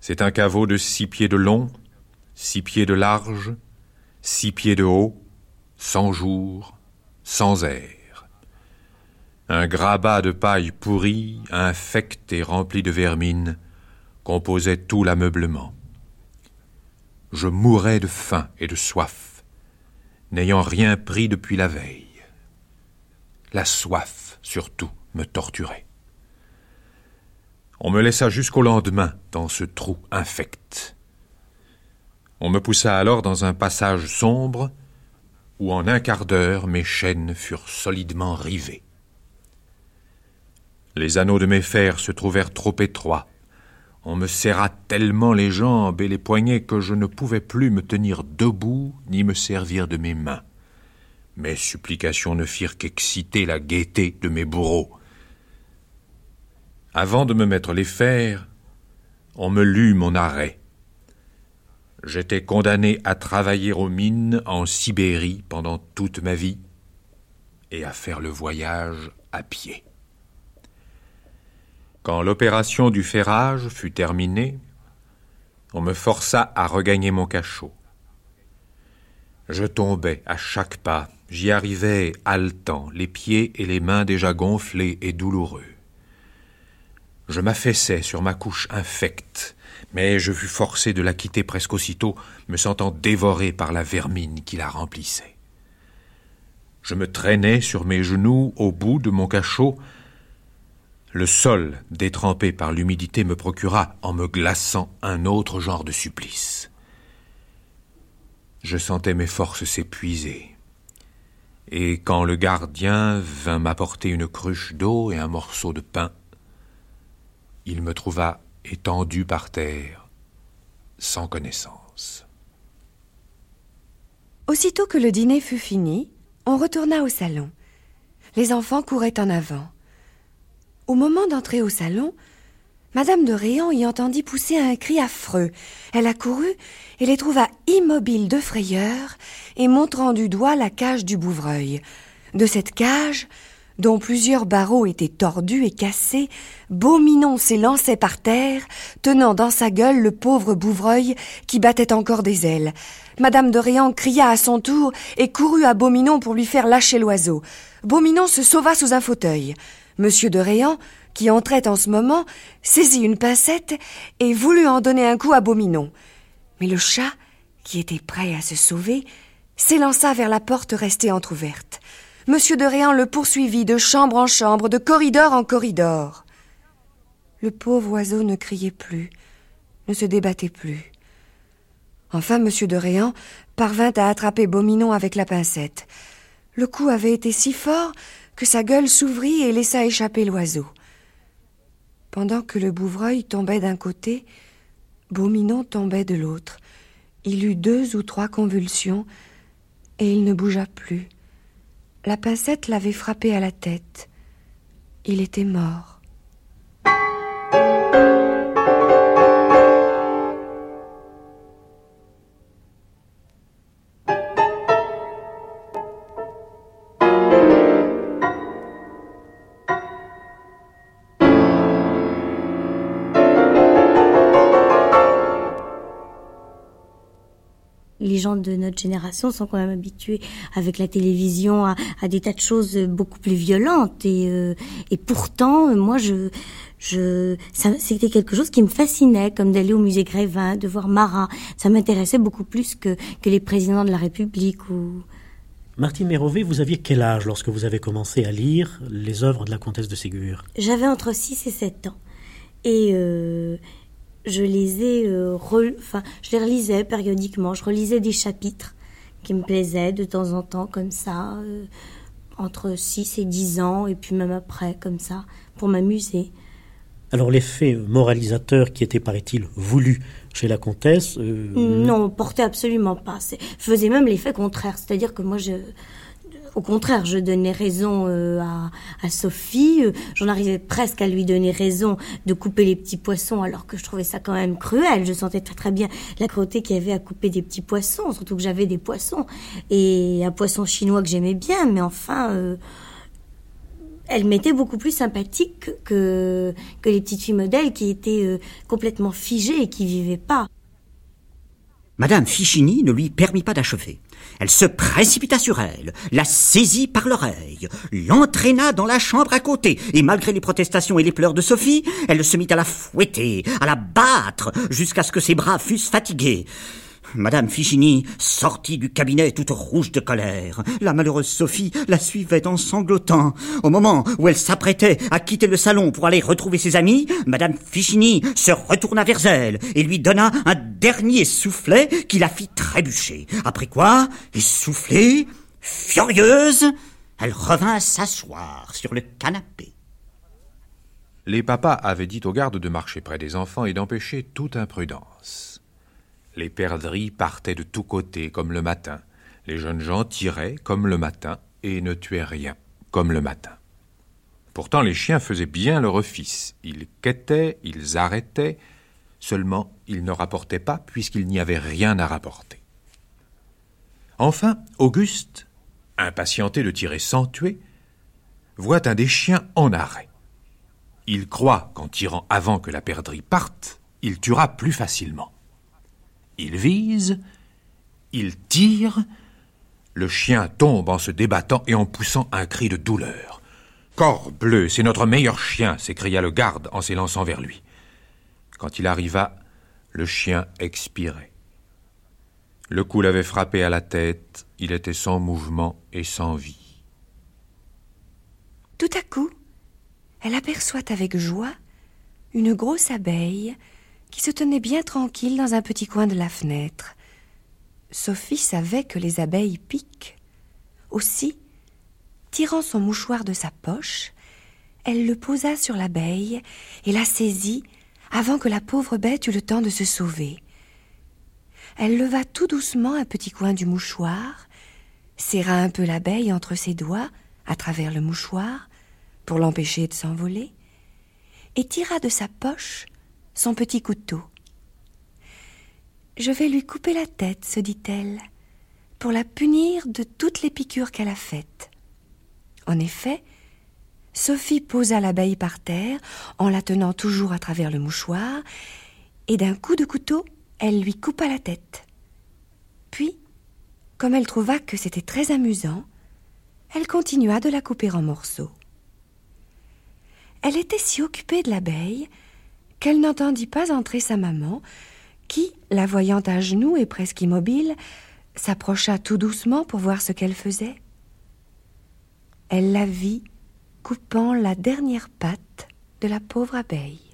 C'est un caveau de six pieds de long, six pieds de large, six pieds de haut, sans jour, sans air. Un grabat de paille pourrie, infect et rempli de vermine, composait tout l'ameublement. Je mourais de faim et de soif, n'ayant rien pris depuis la veille. La soif, surtout, me torturait. On me laissa jusqu'au lendemain dans ce trou infect. On me poussa alors dans un passage sombre où en un quart d'heure mes chaînes furent solidement rivées. Les anneaux de mes fers se trouvèrent trop étroits. On me serra tellement les jambes et les poignets que je ne pouvais plus me tenir debout ni me servir de mes mains. Mes supplications ne firent qu'exciter la gaieté de mes bourreaux. Avant de me mettre les fers, on me lut mon arrêt. J'étais condamné à travailler aux mines en Sibérie pendant toute ma vie et à faire le voyage à pied. Quand l'opération du ferrage fut terminée, on me força à regagner mon cachot. Je tombais à chaque pas J'y arrivais haletant, les pieds et les mains déjà gonflés et douloureux. Je m'affaissais sur ma couche infecte, mais je fus forcé de la quitter presque aussitôt, me sentant dévoré par la vermine qui la remplissait. Je me traînais sur mes genoux au bout de mon cachot. Le sol, détrempé par l'humidité, me procura, en me glaçant, un autre genre de supplice. Je sentais mes forces s'épuiser et quand le gardien vint m'apporter une cruche d'eau et un morceau de pain, il me trouva étendu par terre, sans connaissance. Aussitôt que le dîner fut fini, on retourna au salon. Les enfants couraient en avant. Au moment d'entrer au salon, Madame de Réan y entendit pousser un cri affreux. Elle accourut et les trouva immobiles de frayeur et montrant du doigt la cage du bouvreuil. De cette cage, dont plusieurs barreaux étaient tordus et cassés, Beau Minon s'élançait par terre, tenant dans sa gueule le pauvre Bouvreuil qui battait encore des ailes. Madame de Réan cria à son tour et courut à Beauminon pour lui faire lâcher l'oiseau. Beauminon se sauva sous un fauteuil. Monsieur de Réan, qui entrait en ce moment, saisit une pincette et voulut en donner un coup à Beauminon. Mais le chat, qui était prêt à se sauver, s'élança vers la porte restée entr'ouverte. Monsieur de Réan le poursuivit de chambre en chambre, de corridor en corridor. Le pauvre oiseau ne criait plus, ne se débattait plus. Enfin, Monsieur de Réan parvint à attraper Beauminon avec la pincette. Le coup avait été si fort que sa gueule s'ouvrit et laissa échapper l'oiseau. Pendant que le bouvreuil tombait d'un côté, Beauminon tombait de l'autre. Il eut deux ou trois convulsions et il ne bougea plus. La pincette l'avait frappé à la tête. Il était mort. Gens de notre génération sont quand même habitués avec la télévision à, des tas de choses beaucoup plus violentes. Et, euh, et pourtant moi je je c'était quelque chose qui me fascinait comme d'aller au musée Grévin de voir Marat. Ça m'intéressait beaucoup plus que que les présidents de la République ou Martine Mérové, vous aviez quel âge lorsque vous avez commencé à lire les œuvres de la comtesse de Ségur? J'avais entre 6 et 7 ans. Et euh, je les ai, euh, enfin, je les relisais périodiquement. Je relisais des chapitres qui me plaisaient de temps en temps, comme ça, euh, entre 6 et 10 ans, et puis même après, comme ça, pour m'amuser. Alors l'effet moralisateur qui était, paraît-il, voulu chez la comtesse... Euh, non, portait absolument pas. Faisait même l'effet contraire. C'est-à-dire que moi, je, au contraire, je donnais raison euh, à, Sophie. Euh, j'en arrivais presque à lui donner raison de couper les petits poissons, alors que je trouvais ça quand même cruel. Je sentais très très bien la cruauté qu'il y avait à couper des petits poissons, surtout que j'avais des poissons et un poisson chinois que j'aimais bien. Mais enfin, euh, elle m'était beaucoup plus sympathique que que les petites filles modèles qui étaient complètement figées et qui vivaient pas. Madame Fichini ne lui permit pas d'achever. Elle se précipita sur elle, la saisit par l'oreille, l'entraîna dans la chambre à côté, et malgré les protestations et les pleurs de Sophie, elle se mit à la fouetter, à la battre, jusqu'à ce que ses bras fussent fatigués. Madame Fichini sortit du cabinet toute rouge de colère. La malheureuse Sophie la suivait en sanglotant. Au moment où elle s'apprêtait à quitter le salon pour aller retrouver ses amis, Madame Fichini se retourna vers elle et lui donna un dernier soufflet qui la fit trébucher. Après quoi, essoufflée, furieuse, elle revint s'asseoir sur le canapé. Les papas avaient dit aux gardes de marcher près des enfants et d'empêcher toute imprudence. Les perdrix partaient de tous côtés comme le matin. Les jeunes gens tiraient comme le matin et ne tuaient rien comme le matin. Pourtant les chiens faisaient bien leur office. Ils quêtaient, ils arrêtaient, seulement ils ne rapportaient pas puisqu'il n'y avait rien à rapporter. Enfin, Auguste, impatienté de tirer sans tuer, voit un des chiens en arrêt. Il croit qu'en tirant avant que la perdrix parte, il tuera plus facilement. Il vise, il tire, le chien tombe en se débattant et en poussant un cri de douleur. Corbleu, c'est notre meilleur chien, s'écria le garde en s'élançant vers lui. Quand il arriva, le chien expirait. Le coup l'avait frappé à la tête, il était sans mouvement et sans vie. Tout à coup, elle aperçoit avec joie une grosse abeille qui se tenait bien tranquille dans un petit coin de la fenêtre. Sophie savait que les abeilles piquent. Aussi, tirant son mouchoir de sa poche, elle le posa sur l'abeille et la saisit avant que la pauvre bête eût le temps de se sauver. Elle leva tout doucement un petit coin du mouchoir, serra un peu l'abeille entre ses doigts à travers le mouchoir pour l'empêcher de s'envoler, et tira de sa poche son petit couteau. Je vais lui couper la tête, se dit-elle, pour la punir de toutes les piqûres qu'elle a faites. En effet, Sophie posa l'abeille par terre en la tenant toujours à travers le mouchoir, et d'un coup de couteau, elle lui coupa la tête. Puis, comme elle trouva que c'était très amusant, elle continua de la couper en morceaux. Elle était si occupée de l'abeille qu'elle n'entendit pas entrer sa maman, qui, la voyant à genoux et presque immobile, s'approcha tout doucement pour voir ce qu'elle faisait. Elle la vit coupant la dernière patte de la pauvre abeille.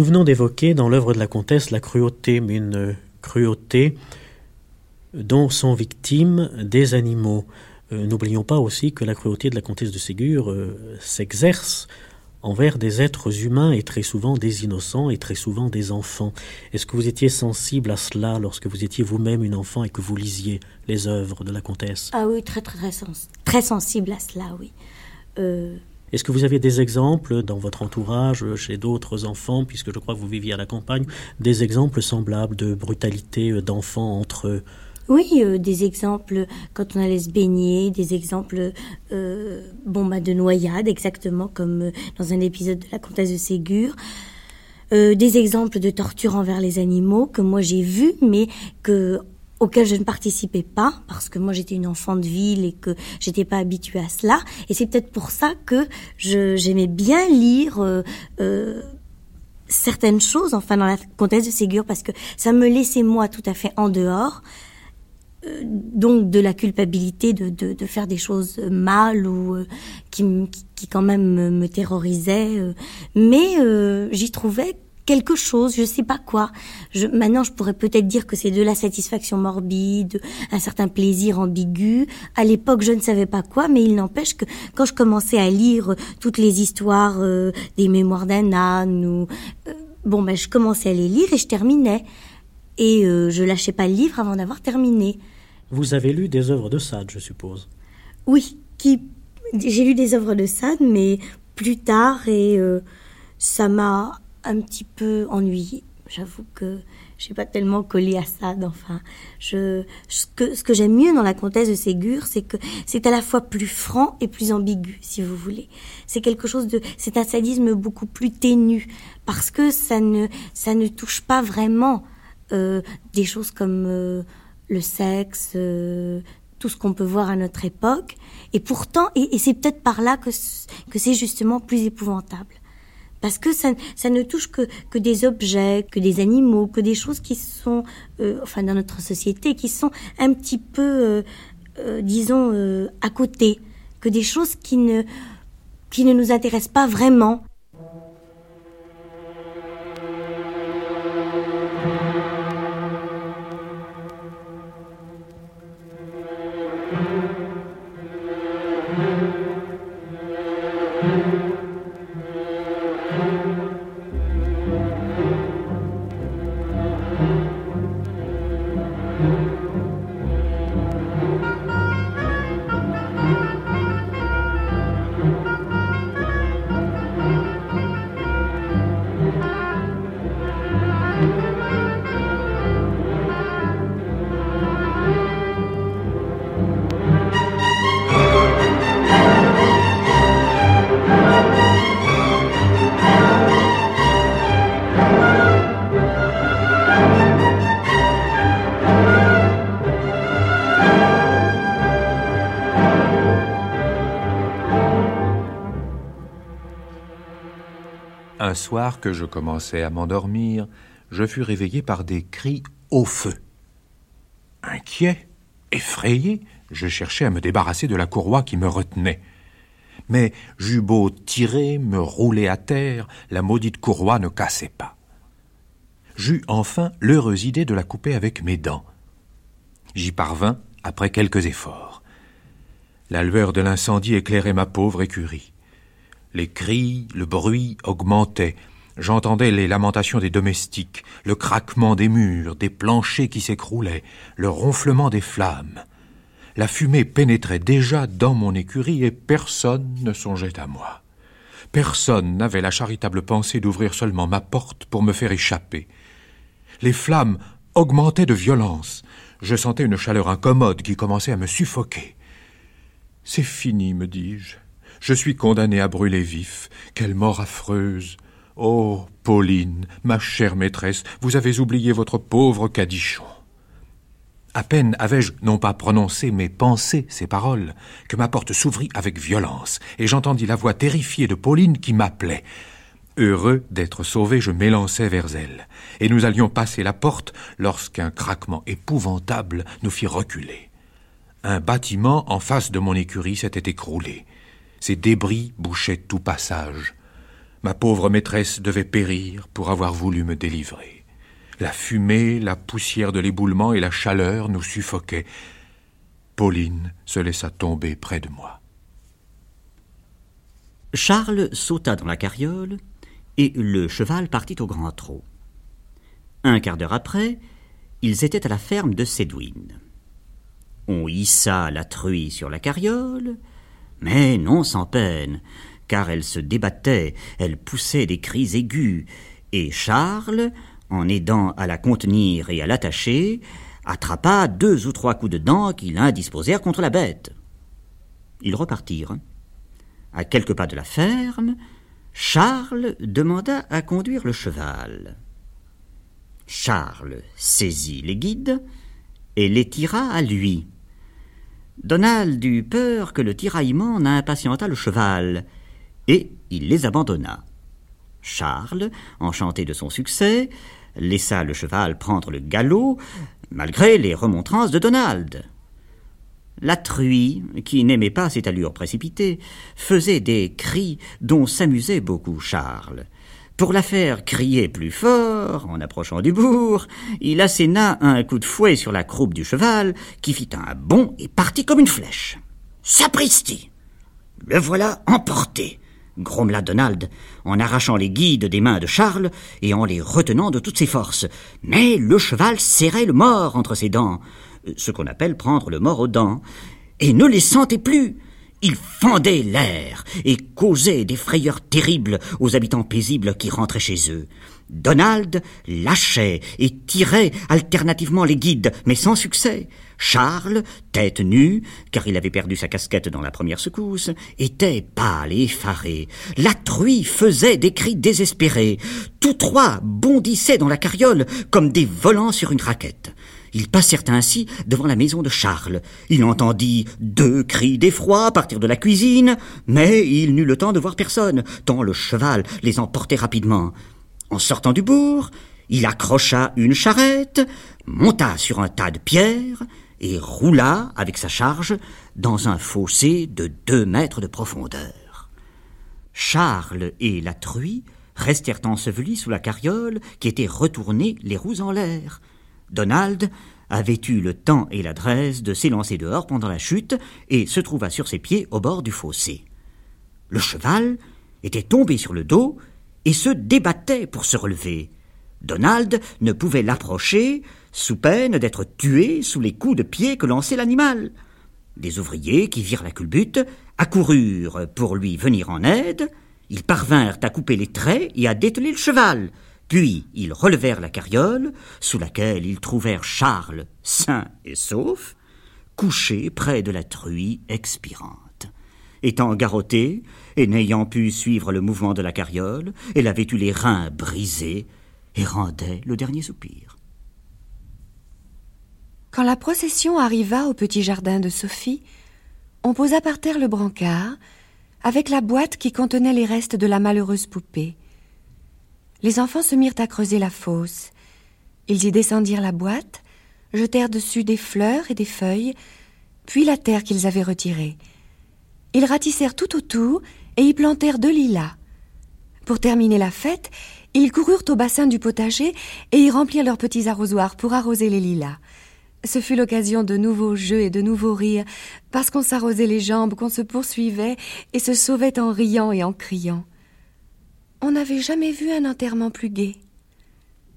Nous venons d'évoquer dans l'œuvre de la comtesse la cruauté, mais une cruauté dont sont victimes des animaux. Euh, n'oublions pas aussi que la cruauté de la comtesse de Ségur euh, s'exerce envers des êtres humains et très souvent des innocents et très souvent des enfants. Est-ce que vous étiez sensible à cela lorsque vous étiez vous-même une enfant et que vous lisiez les œuvres de la comtesse? Ah oui, très très très, très sensible à cela, oui. Euh, est-ce que vous avez des exemples dans votre entourage, chez d'autres enfants, puisque je crois que vous viviez à la campagne, des exemples semblables de brutalité euh, d'enfants entre eux? Oui, euh, des exemples quand on allait se baigner, des exemples euh, bon, bah, de noyade, exactement comme dans un épisode de La Comtesse de Ségur. des exemples de torture envers les animaux que moi j'ai vus, mais que auquel je ne participais pas parce que moi j'étais une enfant de ville et que j'étais pas habituée à cela. Et c'est peut-être pour ça que j'aimais bien lire euh, euh, certaines choses enfin dans la comtesse de Ségur parce que ça me laissait moi tout à fait en dehors euh, donc de la culpabilité de, de, de, faire des choses mal ou euh, qui, qui, quand même me terrorisaient mais j'y trouvais quelque chose, je sais pas quoi. Je, maintenant, je pourrais peut-être dire que c'est de la satisfaction morbide, un certain plaisir ambigu. À l'époque, je ne savais pas quoi, mais il n'empêche que quand je commençais à lire toutes les histoires euh, des mémoires d'un âne, ou euh, bon, ben, je commençais à les lire et je terminais. Et euh, je lâchais pas le livre avant d'avoir terminé. Vous avez lu des œuvres de Sade, je suppose. Oui, qui j'ai lu des œuvres de Sade, mais plus tard et ça m'a un petit peu ennuyée. J'avoue que je suis pas tellement collée à ça. Enfin, je, ce que, ce que j'aime mieux dans la comtesse de Ségur, c'est que c'est à la fois plus franc et plus ambigu, si vous voulez. C'est quelque chose de, c'est un sadisme beaucoup plus ténu parce que ça ne, ça ne touche pas vraiment euh, des choses comme euh, le sexe, euh, tout ce qu'on peut voir à notre époque. Et pourtant, et, et c'est peut-être par là que, que c'est justement plus épouvantable parce que ça, ça ne touche que, que des objets, que des animaux, que des choses qui sont, euh, enfin dans notre société, qui sont un petit peu, euh, euh, disons, à côté, que des choses qui ne, qui ne nous intéressent pas vraiment. Soir que je commençais à m'endormir, je fus réveillé par des cris au feu. Inquiet, effrayé, je cherchais à me débarrasser de la courroie qui me retenait. Mais j'eus beau tirer, me rouler à terre, la maudite courroie ne cassait pas. J'eus enfin l'heureuse idée de la couper avec mes dents. J'y parvins après quelques efforts. La lueur de l'incendie éclairait ma pauvre écurie. Les cris, le bruit augmentaient. J'entendais les lamentations des domestiques, le craquement des murs, des planchers qui s'écroulaient, le ronflement des flammes. La fumée pénétrait déjà dans mon écurie et personne ne songeait à moi. Personne n'avait la charitable pensée d'ouvrir seulement ma porte pour me faire échapper. Les flammes augmentaient de violence. Je sentais une chaleur incommode qui commençait à me suffoquer. C'est fini, me dis-je. Je suis condamné à brûler vif. Quelle mort affreuse. Oh, Pauline, ma chère maîtresse, vous avez oublié votre pauvre cadichon. À peine avais-je non pas prononcé, mais pensé ces paroles, que ma porte s'ouvrit avec violence, et j'entendis la voix terrifiée de Pauline qui m'appelait. Heureux d'être sauvé, je m'élançai vers elle, et nous allions passer la porte lorsqu'un craquement épouvantable nous fit reculer. Un bâtiment en face de mon écurie s'était écroulé. Ses débris bouchaient tout passage. Ma pauvre maîtresse devait périr pour avoir voulu me délivrer. La fumée, la poussière de l'éboulement et la chaleur nous suffoquaient. Pauline se laissa tomber près de moi. Charles sauta dans la carriole et le cheval partit au grand trot. Un quart d'heure après, ils étaient à la ferme de Sédouine. On hissa la truie sur la carriole, mais non sans peine, car elle se débattait, elle poussait des cris aigus, et Charles, en aidant à la contenir et à l'attacher, attrapa deux ou trois coups de dents qui l'indisposèrent contre la bête. Ils repartirent. À quelques pas de la ferme, Charles demanda à conduire le cheval. Charles saisit les guides et les tira à lui. Donald eut peur que le tiraillement n'impatientât le cheval, et il les abandonna. Charles, enchanté de son succès, laissa le cheval prendre le galop, malgré les remontrances de Donald. La truie, qui n'aimait pas cette allure précipitée, faisait des cris dont s'amusait beaucoup Charles. Pour la faire crier plus fort, en approchant du bourg, il asséna un coup de fouet sur la croupe du cheval, qui fit un bond et partit comme une flèche. Sapristi Le voilà emporté grommela Donald, en arrachant les guides des mains de Charles et en les retenant de toutes ses forces. Mais le cheval serrait le mort entre ses dents, ce qu'on appelle prendre le mort aux dents, et ne les sentait plus. Il fendait l'air et causait des frayeurs terribles aux habitants paisibles qui rentraient chez eux. Donald lâchait et tirait alternativement les guides, mais sans succès. Charles, tête nue, car il avait perdu sa casquette dans la première secousse, était pâle et effaré. La truie faisait des cris désespérés. Tous trois bondissaient dans la carriole comme des volants sur une raquette. Ils passèrent ainsi devant la maison de Charles. Il entendit deux cris d'effroi partir de la cuisine, mais il n'eut le temps de voir personne, tant le cheval les emportait rapidement. En sortant du bourg, il accrocha une charrette, monta sur un tas de pierres et roula avec sa charge dans un fossé de deux mètres de profondeur. Charles et la truie restèrent ensevelis sous la carriole qui était retournée les roues en l'air. Donald avait eu le temps et l'adresse de s'élancer dehors pendant la chute et se trouva sur ses pieds au bord du fossé. Le cheval était tombé sur le dos et se débattait pour se relever. Donald ne pouvait l'approcher sous peine d'être tué sous les coups de pied que lançait l'animal. Des ouvriers qui virent la culbute accoururent pour lui venir en aide. Ils parvinrent à couper les traits et à dételer le cheval. Puis ils relevèrent la carriole, sous laquelle ils trouvèrent Charles, sain et sauf, couché près de la truie expirante. Étant garrotté, et n'ayant pu suivre le mouvement de la carriole, elle avait eu les reins brisés et rendait le dernier soupir. Quand la procession arriva au petit jardin de Sophie, on posa par terre le brancard, avec la boîte qui contenait les restes de la malheureuse poupée. Les enfants se mirent à creuser la fosse. Ils y descendirent la boîte, jetèrent dessus des fleurs et des feuilles, puis la terre qu'ils avaient retirée. Ils ratissèrent tout autour et y plantèrent deux lilas. Pour terminer la fête, ils coururent au bassin du potager et y remplirent leurs petits arrosoirs pour arroser les lilas. Ce fut l'occasion de nouveaux jeux et de nouveaux rires, parce qu'on s'arrosait les jambes, qu'on se poursuivait et se sauvait en riant et en criant. On n'avait jamais vu un enterrement plus gai.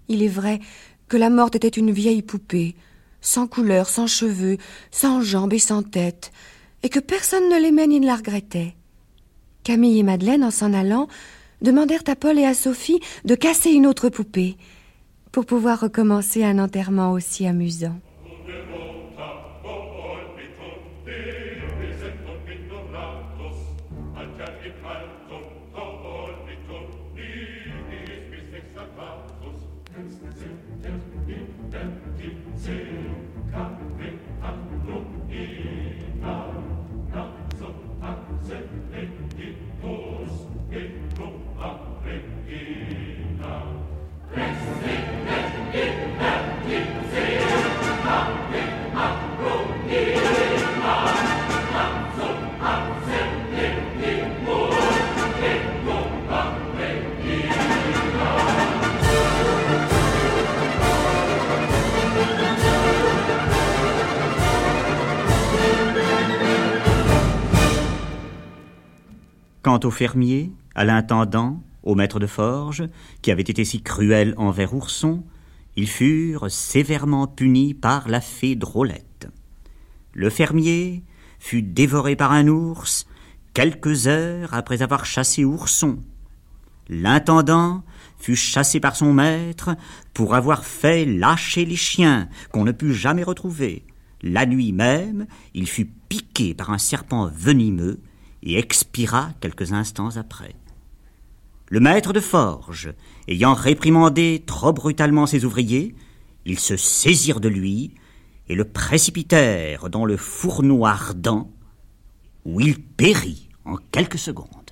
Il est vrai que la morte était une vieille poupée, sans couleur, sans cheveux, sans jambes et sans tête, et que personne ne l'aimait ni ne la regrettait. Camille et Madeleine, en s'en allant, demandèrent à Paul et à Sophie de casser une autre poupée, pour pouvoir recommencer un enterrement aussi amusant. Au fermier, à l'intendant, au maître de forge, qui avait été si cruel envers Ourson, ils furent sévèrement punis par la fée Drôlette. Le fermier fut dévoré par un ours quelques heures après avoir chassé Ourson. L'intendant fut chassé par son maître pour avoir fait lâcher les chiens qu'on ne put jamais retrouver. La nuit même, il fut piqué par un serpent venimeux et expira quelques instants après. Le maître de forge, ayant réprimandé trop brutalement ses ouvriers, ils se saisirent de lui et le précipitèrent dans le fourneau ardent, où il périt en quelques secondes.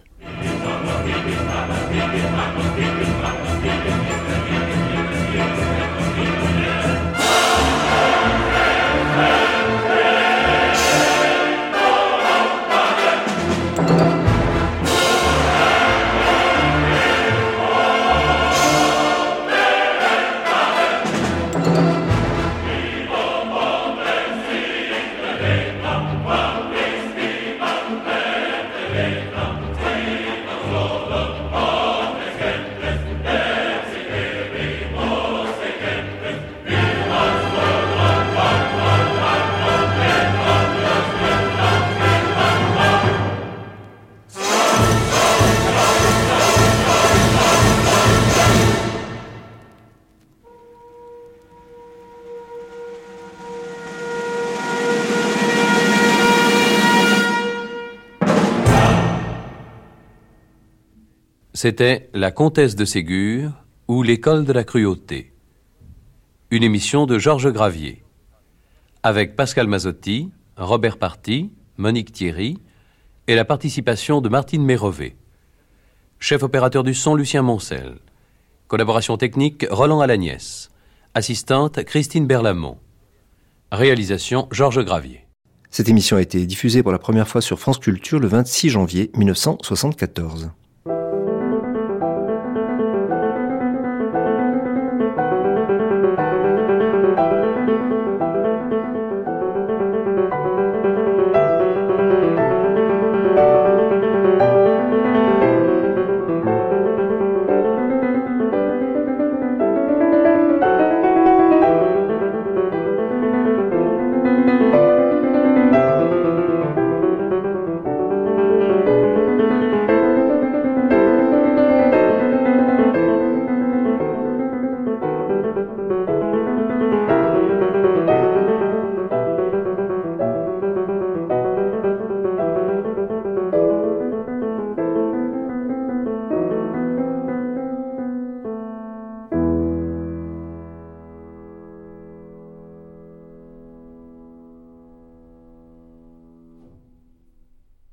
C'était La Comtesse de Ségur ou L'école de la cruauté. Une émission de Georges Gravier. Avec Pascal Mazzotti, Robert Party, Monique Thierry et la participation de Martine Mérové. Chef opérateur du son Lucien Moncel. Collaboration technique Roland Alagnès. Assistante Christine Berlamont. Réalisation Georges Gravier. Cette émission a été diffusée pour la première fois sur France Culture le 26 janvier 1974.